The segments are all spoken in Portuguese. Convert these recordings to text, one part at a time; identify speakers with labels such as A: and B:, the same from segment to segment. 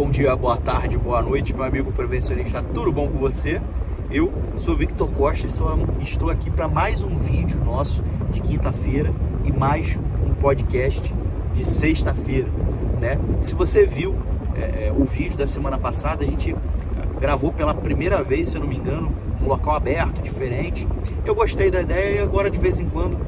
A: bom dia, boa tarde, boa noite, meu amigo prevencionista, tudo bom com você? Eu sou Victor Costa e estou, aqui para mais um vídeo nosso de quinta-feira e mais um podcast de sexta-feira, né? Se você viu é, é o vídeo da semana passada, a gente gravou pela primeira vez, se eu não me engano, um local aberto, diferente. Eu gostei da ideia e agora de vez em quando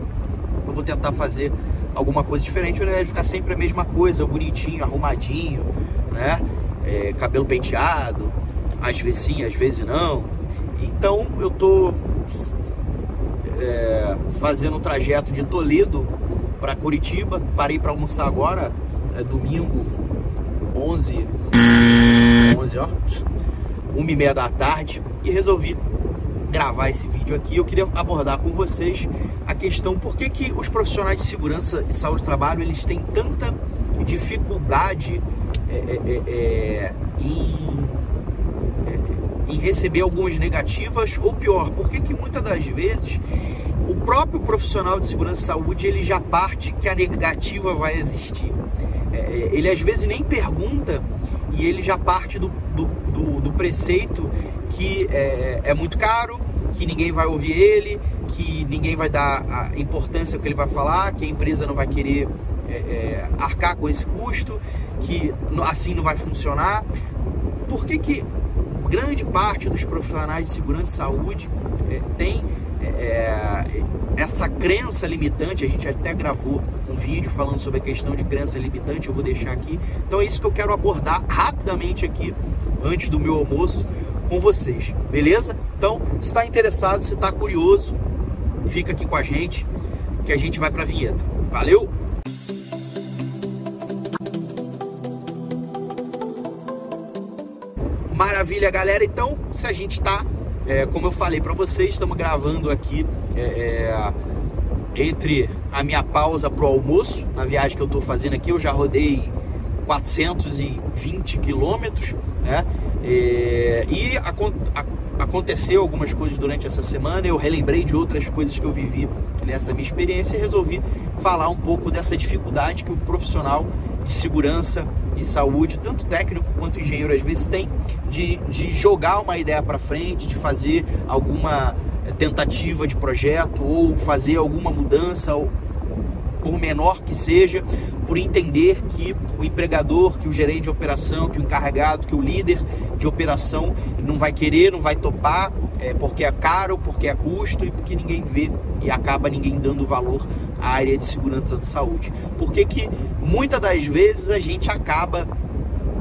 A: eu vou tentar fazer alguma coisa diferente, ao de ficar sempre a mesma coisa, bonitinho, arrumadinho, né? É, cabelo penteado, às vezes sim, às vezes não. Então eu tô é, fazendo o trajeto de Toledo para Curitiba, parei para almoçar agora, é domingo, 11, 11 ó, uma e meia da tarde e resolvi gravar esse vídeo aqui. Eu queria abordar com vocês a questão por que, que os profissionais de segurança e saúde do trabalho eles têm tanta dificuldade é, é, é, é em, é, em, receber algumas negativas ou pior, por que, muitas das vezes o próprio profissional de segurança e saúde ele já parte que a negativa vai existir. Ele às vezes nem pergunta e ele já parte do, do, do, do preceito que é, é muito caro, que ninguém vai ouvir ele, que ninguém vai dar a importância ao que ele vai falar, que a empresa não vai querer é, é, arcar com esse custo, que assim não vai funcionar. Por que, que grande parte dos profissionais de segurança e saúde é, tem é, essa crença limitante? A gente até gravou um vídeo falando sobre a questão de crença limitante, eu vou deixar aqui. Então é isso que eu quero abordar rapidamente aqui, antes do meu almoço, com vocês, beleza? Então, se está interessado, se está curioso, fica aqui com a gente que a gente vai para a vinheta. Valeu! Maravilha, galera. Então, se a gente está, é, como eu falei para vocês, estamos gravando aqui é, é, entre a minha pausa pro almoço, na viagem que eu estou fazendo aqui. Eu já rodei 420 quilômetros, né? É, e a, a, aconteceu algumas coisas durante essa semana, eu relembrei de outras coisas que eu vivi nessa minha experiência e resolvi falar um pouco dessa dificuldade que o profissional de segurança e saúde, tanto técnico quanto engenheiro, às vezes tem de, de jogar uma ideia para frente, de fazer alguma eh, tentativa de projeto ou fazer alguma mudança, por menor que seja, por entender que o empregador, que o gerente de operação, que o encarregado, que o líder de operação não vai querer, não vai topar, é, porque é caro, porque é custo e porque ninguém vê e acaba ninguém dando valor à área de segurança da saúde. Porque que muitas das vezes a gente acaba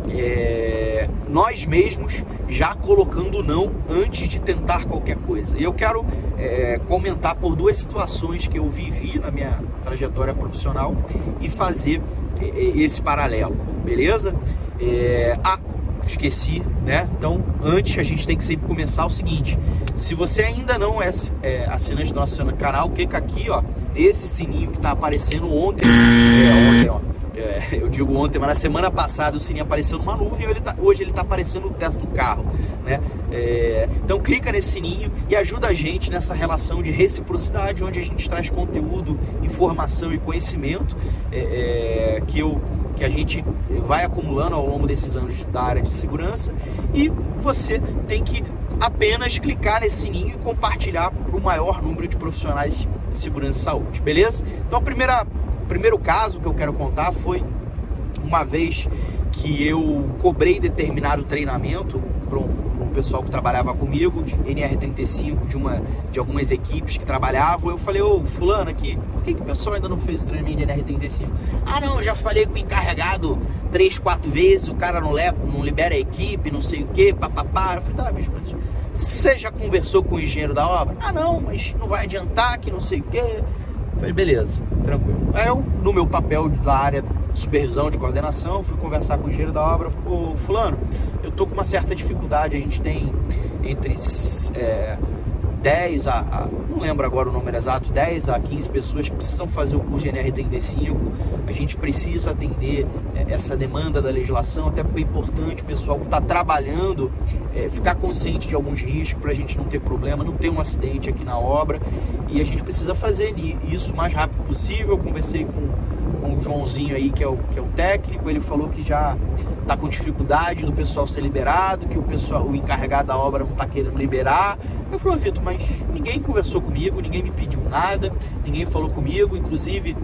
A: é, nós mesmos já colocando não antes de tentar qualquer coisa. E eu quero é, comentar por duas situações que eu vivi na minha trajetória profissional e fazer é, é esse paralelo, beleza? É, ah, esqueci, né? Então, antes a gente tem que sempre começar o seguinte: se você ainda não é, é assinante do nosso canal, clica aqui, ó, esse sininho que tá aparecendo ontem, é, ontem, ó é, eu digo ontem, mas na semana passada o sininho apareceu numa nuvem, ele tá, hoje ele está aparecendo no teto do carro, né? É, então clica nesse sininho e ajuda a gente nessa relação de reciprocidade, onde a gente traz conteúdo, informação e conhecimento é, é que, eu, que a gente vai acumulando ao longo desses anos da área de segurança e você tem que apenas clicar nesse sininho e compartilhar para o maior número de profissionais de segurança e saúde, beleza? Então a primeira primeiro caso que eu quero contar foi uma vez que eu cobrei determinado treinamento para um, um, pessoal que trabalhava comigo, de NR35, de, uma, de algumas equipes que trabalhavam. Eu falei, ô fulano aqui, por que, que o pessoal ainda não fez o treinamento de NR35? Ah não, já falei com o encarregado três, quatro vezes, o cara não, leva, não libera a equipe, não sei o que, papapá. Eu falei, tá, bicho, mas você já conversou com o engenheiro da obra? Ah não, mas não vai adiantar, que não sei o que. Falei, beleza, tranquilo. Aí eu, no meu papel da área de supervisão, de coordenação, fui conversar com o engenheiro da obra, ô fulano, eu tô com uma certa dificuldade, a gente tem entre é, 10 a, a, não lembro agora o número exato, 10 a 15 pessoas que precisam fazer o curso de NR35. A gente precisa atender é, essa demanda da legislação, até porque é importante o pessoal que está trabalhando é, ficar consciente de alguns riscos para a gente não ter problema, não ter um acidente aqui na obra. E a gente precisa fazer isso o mais rápido possível. Eu conversei com, com o Joãozinho aí, que é o, que é o técnico, ele falou que já tá com dificuldade do pessoal ser liberado, que o pessoal, o encarregado da obra não tá querendo liberar. Eu falei, Vitor, mas ninguém conversou comigo, ninguém me pediu nada, ninguém falou comigo, inclusive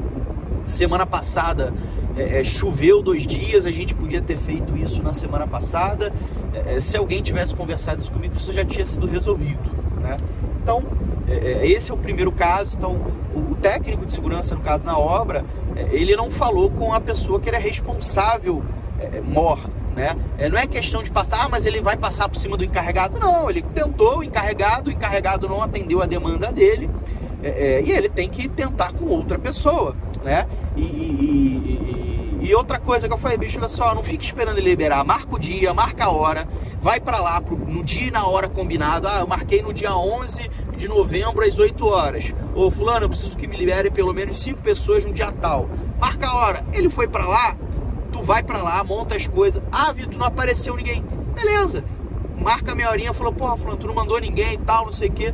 A: semana passada é, é, choveu dois dias, a gente podia ter feito isso na semana passada. É, é se alguém tivesse conversado isso comigo, isso já tinha sido resolvido, né? Então, é, esse é o primeiro caso. Então, o, técnico de segurança, no caso na obra, ele não falou com a pessoa que era responsável mor, né? Não é questão de passar, ah, mas ele vai passar por cima do encarregado. Não, ele tentou o encarregado, o encarregado não atendeu a demanda dele e ele tem que tentar com outra pessoa né? E, e, e, e, outra coisa que eu falei, bicho, olha só, não fique esperando ele liberar, marca o dia, marca a hora, vai para lá pro, no dia e na hora combinado. Ah, eu marquei no dia 11 de novembro às 8 horas. Ô, fulano, eu preciso que me libere pelo menos 5 pessoas no dia tal. Marca a hora. Ele foi para lá, tu vai para lá, monta as coisas. Ah, Vitor, não apareceu ninguém. Beleza. Marca a minha horinha, falou, porra, fulano, tu não mandou ninguém e tal, não sei o quê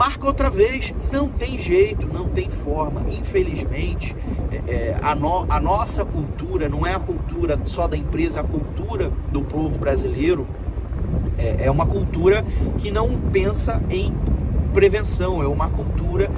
A: marca outra vez. Não tem jeito, não tem forma. Infelizmente, é, é, a, no, a nossa cultura não é a cultura só da empresa, a cultura do povo brasileiro é, é uma cultura que não pensa em prevenção, é uma cultura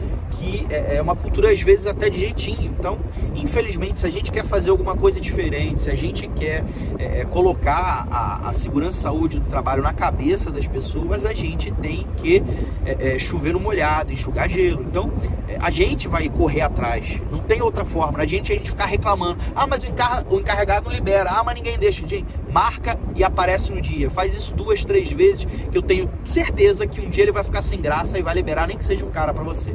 A: é, é uma cultura às vezes até de jeitinho. Então, infelizmente, se a gente quer fazer alguma coisa diferente, se a gente quer é, é colocar a, a, segurança e saúde do trabalho na cabeça das pessoas, a gente tem que é, é chover no molhado, enxugar gelo. Então, a gente vai correr atrás. Não tem outra forma. A gente a gente ficar reclamando. Ah, mas o, encar o encarregado não libera. Ah, mas ninguém deixa. Gente, marca e aparece no dia. Faz isso duas, três vezes, que eu tenho certeza que um dia ele vai ficar sem graça e vai liberar nem que seja um cara para você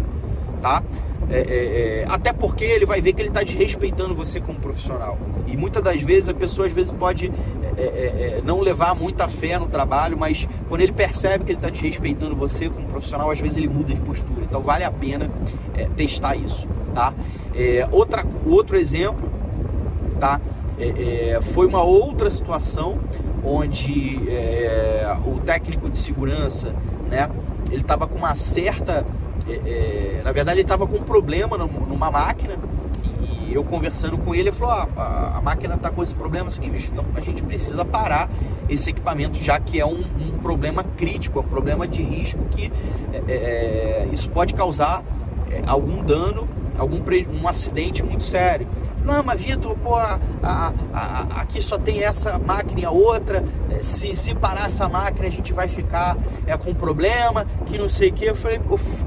A: tá? É, é, é, até porque ele vai ver que ele está desrespeitando você como profissional. E muitas das vezes a pessoa às vezes pode é, é, é não levar muita fé no trabalho, mas quando ele percebe que ele está desrespeitando você como profissional, às vezes ele muda de postura. Então vale a pena testar isso, tá? outra, outro exemplo, tá? foi uma outra situação onde o técnico de segurança, né? Ele estava com uma certa é, é, na verdade, ele estava com um problema numa máquina e eu conversando com ele, ele falou: ah, a, a máquina está com esse problema, assim, bicho, então a gente precisa parar esse equipamento, já que é um, um problema crítico, é um problema de risco que é, é, é isso pode causar algum dano, algum um acidente muito sério. Não, mas Vitor, pô, a, a, a, aqui só tem essa máquina e a outra. É, se, se parar essa máquina, a gente vai ficar é, com problema, que não sei o que. Eu falei,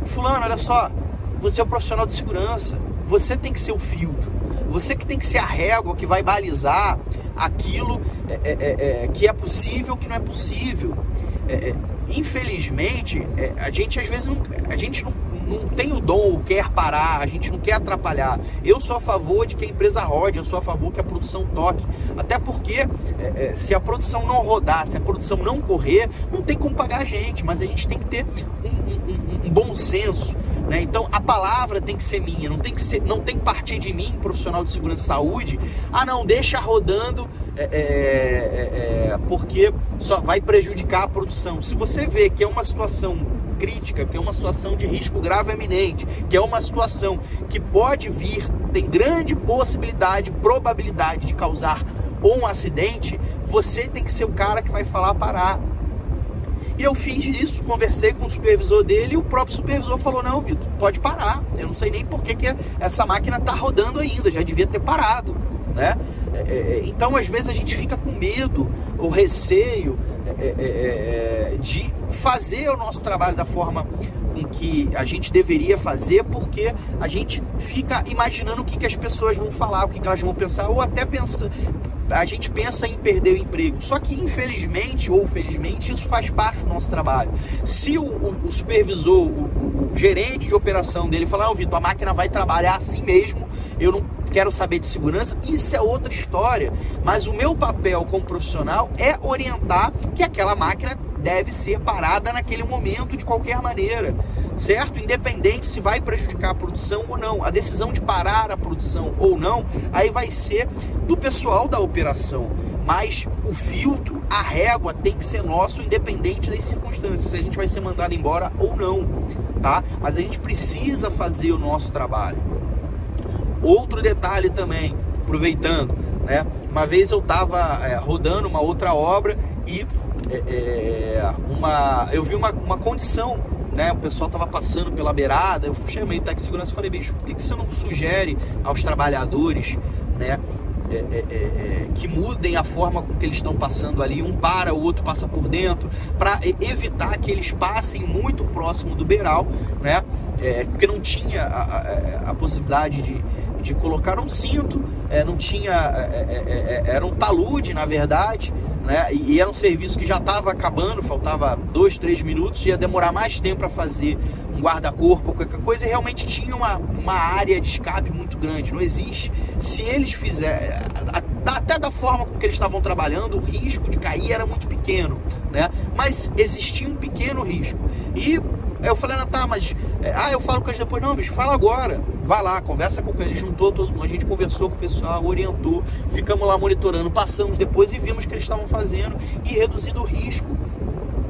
A: fulano, olha só, você é um profissional de segurança, você tem que ser o filtro. Você que tem que ser a régua que vai balizar aquilo é, é, é, é que é possível que não é possível. infelizmente, a gente às vezes não, a gente não não tem o dom ou quer parar, a gente não quer atrapalhar. Eu sou a favor de que a empresa rode, eu sou a favor que a produção toque. Até porque é, é, se a produção não rodar, se a produção não correr, não tem como pagar a gente, mas a gente tem que ter um, um, um bom senso. Né? Então a palavra tem que ser minha, não tem que, ser, não tem que partir de mim, profissional de segurança e saúde. Ah, não, deixa rodando é, é, é, porque só vai prejudicar a produção. Se você vê que é uma situação crítica, que é uma situação de risco grave eminente, que é uma situação que pode vir, tem grande possibilidade, probabilidade de causar um acidente, você tem que ser o cara que vai falar parar. E eu fiz isso, conversei com o supervisor dele e o próprio supervisor falou: Não, Vitor, pode parar. Eu não sei nem por que, que essa máquina está rodando ainda, já devia ter parado. Né? É, é, então, às vezes, a gente fica com medo ou receio é, é, é, de fazer o nosso trabalho da forma com que a gente deveria fazer, porque a gente fica imaginando o que, que as pessoas vão falar, o que, que elas vão pensar, ou até pensa, a gente pensa em perder o emprego. Só que, infelizmente ou felizmente, isso faz parte do nosso trabalho. Se o, o, o supervisor, o, gerente de operação dele falar, não, Vitor, a máquina vai trabalhar assim mesmo, eu não quero saber de segurança, isso é outra história. Mas o meu papel como profissional é orientar que aquela máquina deve ser parada naquele momento de qualquer maneira, certo? Independente se vai prejudicar a produção ou não. A decisão de parar a produção ou não, aí vai ser do pessoal da operação. Mas o filtro, a régua tem que ser nosso, independente das circunstâncias, se a gente vai ser mandado embora ou não, tá? Mas a gente precisa fazer o nosso trabalho. outro detalhe também, aproveitando, né? Uma vez eu estava é, rodando uma outra obra e é, é, uma, eu vi uma, uma condição né, o pessoal estava passando pela beirada, eu chamei o técnico de segurança e falei, bicho, por que, que você não sugere aos trabalhadores, né, é, é, é, é que mudem a forma com que eles estão passando ali, um para, o outro passa por dentro, para evitar que eles passem muito próximo do beiral, né, é, porque não tinha a, a, a possibilidade de, de colocar um cinto, não tinha, era um talude na verdade, né? E, era um serviço que já estava acabando, faltava dois, três minutos, ia demorar mais tempo para fazer um guarda-corpo, qualquer coisa, e realmente tinha uma, uma área de escape muito grande. Não existe. Se eles fizerem, até da forma com que eles estavam trabalhando, o risco de cair era muito pequeno, né? Mas existia um pequeno risco. E eu falei, ah, tá, mas. É, ah, eu falo com eles depois. Não, bicho, fala agora. Vai lá, conversa com eles, juntou todo mundo. A gente conversou com o pessoal, orientou, ficamos lá monitorando, passamos depois e vimos que eles estavam fazendo e reduzindo o risco,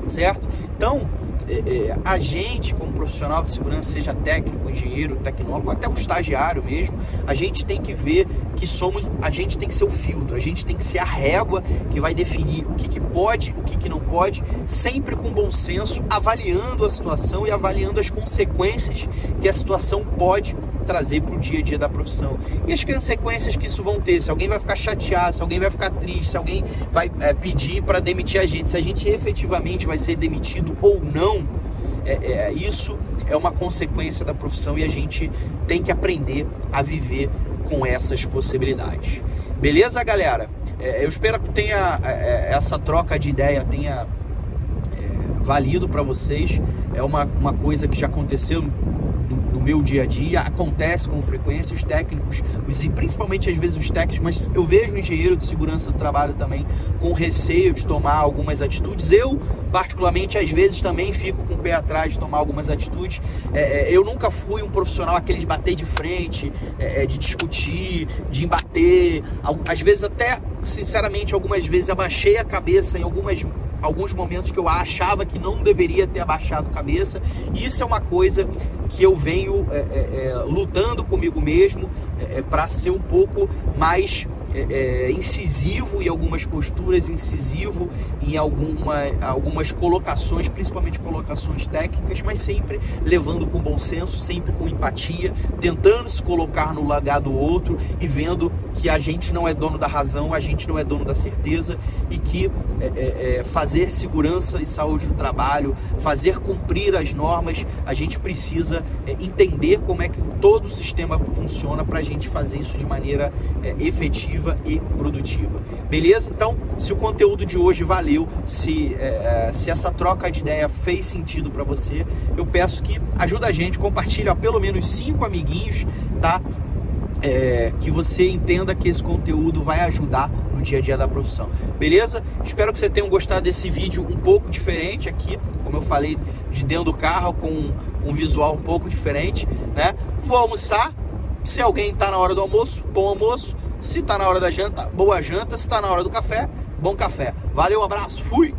A: certo? Então, é, é, a gente, como profissional de segurança, seja técnico, engenheiro, tecnólogo, até um estagiário mesmo, a gente tem que ver que somos, a gente tem que ser o filtro, a gente tem que ser a régua que vai definir o que, que pode, o que, que não pode, sempre com bom senso, avaliando a situação e avaliando as consequências que a situação pode trazer para o dia a dia da profissão. E as consequências que isso vão ter, se alguém vai ficar chateado, se alguém vai ficar triste, se alguém vai é, pedir para demitir a gente, se a gente efetivamente vai ser demitido ou não, é, é, isso é uma consequência da profissão e a gente tem que aprender a viver com essas possibilidades. Beleza, galera? É, eu espero que tenha é, é, essa troca de ideia tenha valido para vocês. É uma, uma coisa que já aconteceu no meu dia a dia, acontece com frequência, os técnicos, os, principalmente às vezes os técnicos, mas eu vejo o engenheiro de segurança do trabalho também com receio de tomar algumas atitudes. Eu, particularmente, às vezes também fico com o pé atrás de tomar algumas atitudes. É, é eu nunca fui um profissional aquele de bater de frente, é, é de discutir, de embater. Às vezes até, sinceramente, algumas vezes abaixei a cabeça em algumas alguns momentos que eu achava que não deveria ter abaixado cabeça. Isso é uma coisa que eu venho é, é, é lutando comigo mesmo é, é para ser um pouco mais é, é, incisivo em algumas posturas, incisivo em alguma, algumas colocações, principalmente colocações técnicas, mas sempre levando com bom senso, sempre com empatia, tentando se colocar no lugar do outro e vendo que a gente não é dono da razão, a gente não é dono da certeza e que é, é, é fazer segurança e saúde do trabalho, fazer cumprir as normas, a gente precisa é, entender como é que todo o sistema funciona para a gente fazer isso de maneira efetiva efetiva e produtiva. Beleza? Então, se o conteúdo de hoje valeu, se, é, é se essa troca de ideia fez sentido para você, eu peço que ajuda a gente, compartilha pelo menos cinco amiguinhos, tá? É, que você entenda que esse conteúdo vai ajudar no dia a dia da profissão. Beleza? Espero que você tenha gostado desse vídeo um pouco diferente aqui, como eu falei, de dentro do carro, com um visual um pouco diferente, né? Vou almoçar. Se alguém está na hora do almoço, bom almoço. Se tá na hora da janta, boa janta. Se tá na hora do café, bom café. Valeu, abraço, fui!